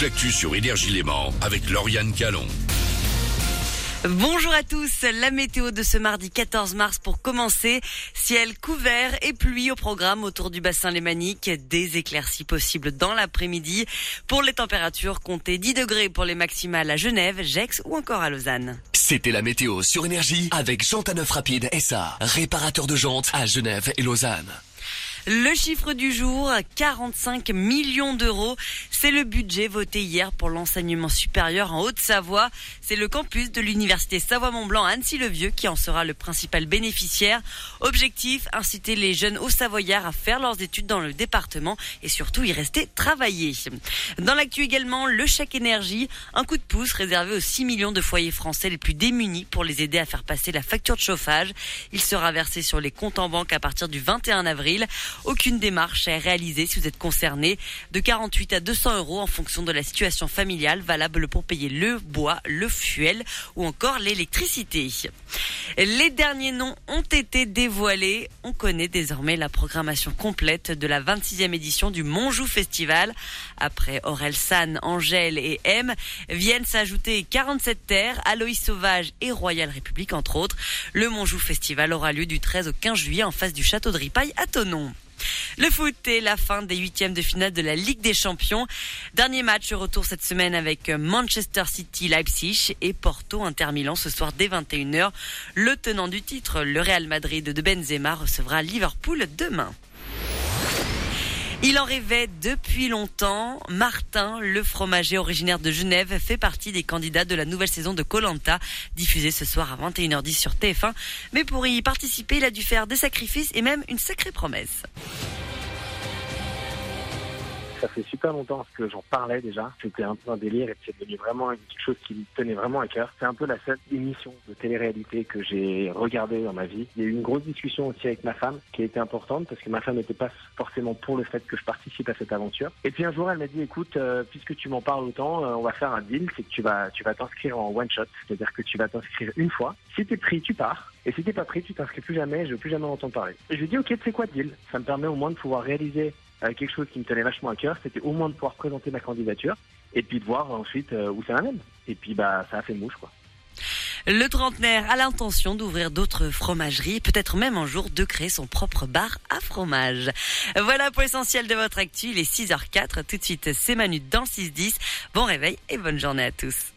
toute l'actu sur Énergie Léman avec Lauriane Calon. Bonjour à tous, la météo de ce mardi 14 mars pour commencer. Ciel couvert et pluie au programme autour du bassin lémanique. Des éclaircies possibles dans l'après-midi. Pour les températures, comptez 10 degrés pour les maximales à Genève, Gex ou encore à Lausanne. C'était la météo sur Énergie avec Jean Neuf Rapide SA, réparateur de jantes à Genève et Lausanne. Le chiffre du jour, 45 millions d'euros. C'est le budget voté hier pour l'enseignement supérieur en Haute-Savoie. C'est le campus de l'université Savoie-Mont-Blanc Annecy-le-Vieux qui en sera le principal bénéficiaire. Objectif, inciter les jeunes hauts savoyards à faire leurs études dans le département et surtout y rester travailler. Dans l'actu également, le chèque énergie, un coup de pouce réservé aux 6 millions de foyers français les plus démunis pour les aider à faire passer la facture de chauffage. Il sera versé sur les comptes en banque à partir du 21 avril. Aucune démarche est réalisée si vous êtes concerné. De 48 à 200 euros en fonction de la situation familiale, valable pour payer le bois, le fuel ou encore l'électricité. Les derniers noms ont été dévoilés. On connaît désormais la programmation complète de la 26e édition du Monjou Festival. Après Aurel San, Angèle et M, viennent s'ajouter 47 terres, Aloïs Sauvage et Royal République entre autres. Le Monjou Festival aura lieu du 13 au 15 juillet en face du château de Ripaille à Tonon. Le foot est la fin des huitièmes de finale de la Ligue des Champions. Dernier match retour cette semaine avec Manchester City, Leipzig et Porto Inter Milan ce soir dès 21h. Le tenant du titre, le Real Madrid de Benzema recevra Liverpool demain. Il en rêvait depuis longtemps. Martin, le fromager originaire de Genève, fait partie des candidats de la nouvelle saison de Colanta, diffusée ce soir à 21h10 sur TF1. Mais pour y participer, il a dû faire des sacrifices et même une sacrée promesse ça fait super longtemps que j'en parlais déjà. C'était un peu un délire et c'est devenu vraiment quelque chose qui me tenait vraiment à cœur. C'est un peu la seule émission de télé-réalité que j'ai regardée dans ma vie. Il y a eu une grosse discussion aussi avec ma femme qui a été importante parce que ma femme n'était pas forcément pour le fait que je participe à cette aventure. Et puis un jour, elle m'a dit, écoute, euh, puisque tu m'en parles autant, euh, on va faire un deal, c'est que tu vas, tu vas t'inscrire en one shot. C'est-à-dire que tu vas t'inscrire une fois. Si t'es pris, tu pars. Et si t'es pas pris, tu t'inscris plus jamais, je veux plus jamais entendre parler. Et je lui ai dit, ok, c'est quoi deal? Ça me permet au moins de pouvoir réaliser quelque chose qui me tenait vachement à cœur, c'était au moins de pouvoir présenter ma candidature et puis de voir ensuite euh, où ça m'amène. Et puis bah ça a fait mouche quoi. Le trentenaire a l'intention d'ouvrir d'autres fromageries, peut-être même un jour de créer son propre bar à fromage. Voilà pour l'essentiel de votre actu, il est 6h04. Tout de suite, c'est Manu dans le 6-10. Bon réveil et bonne journée à tous.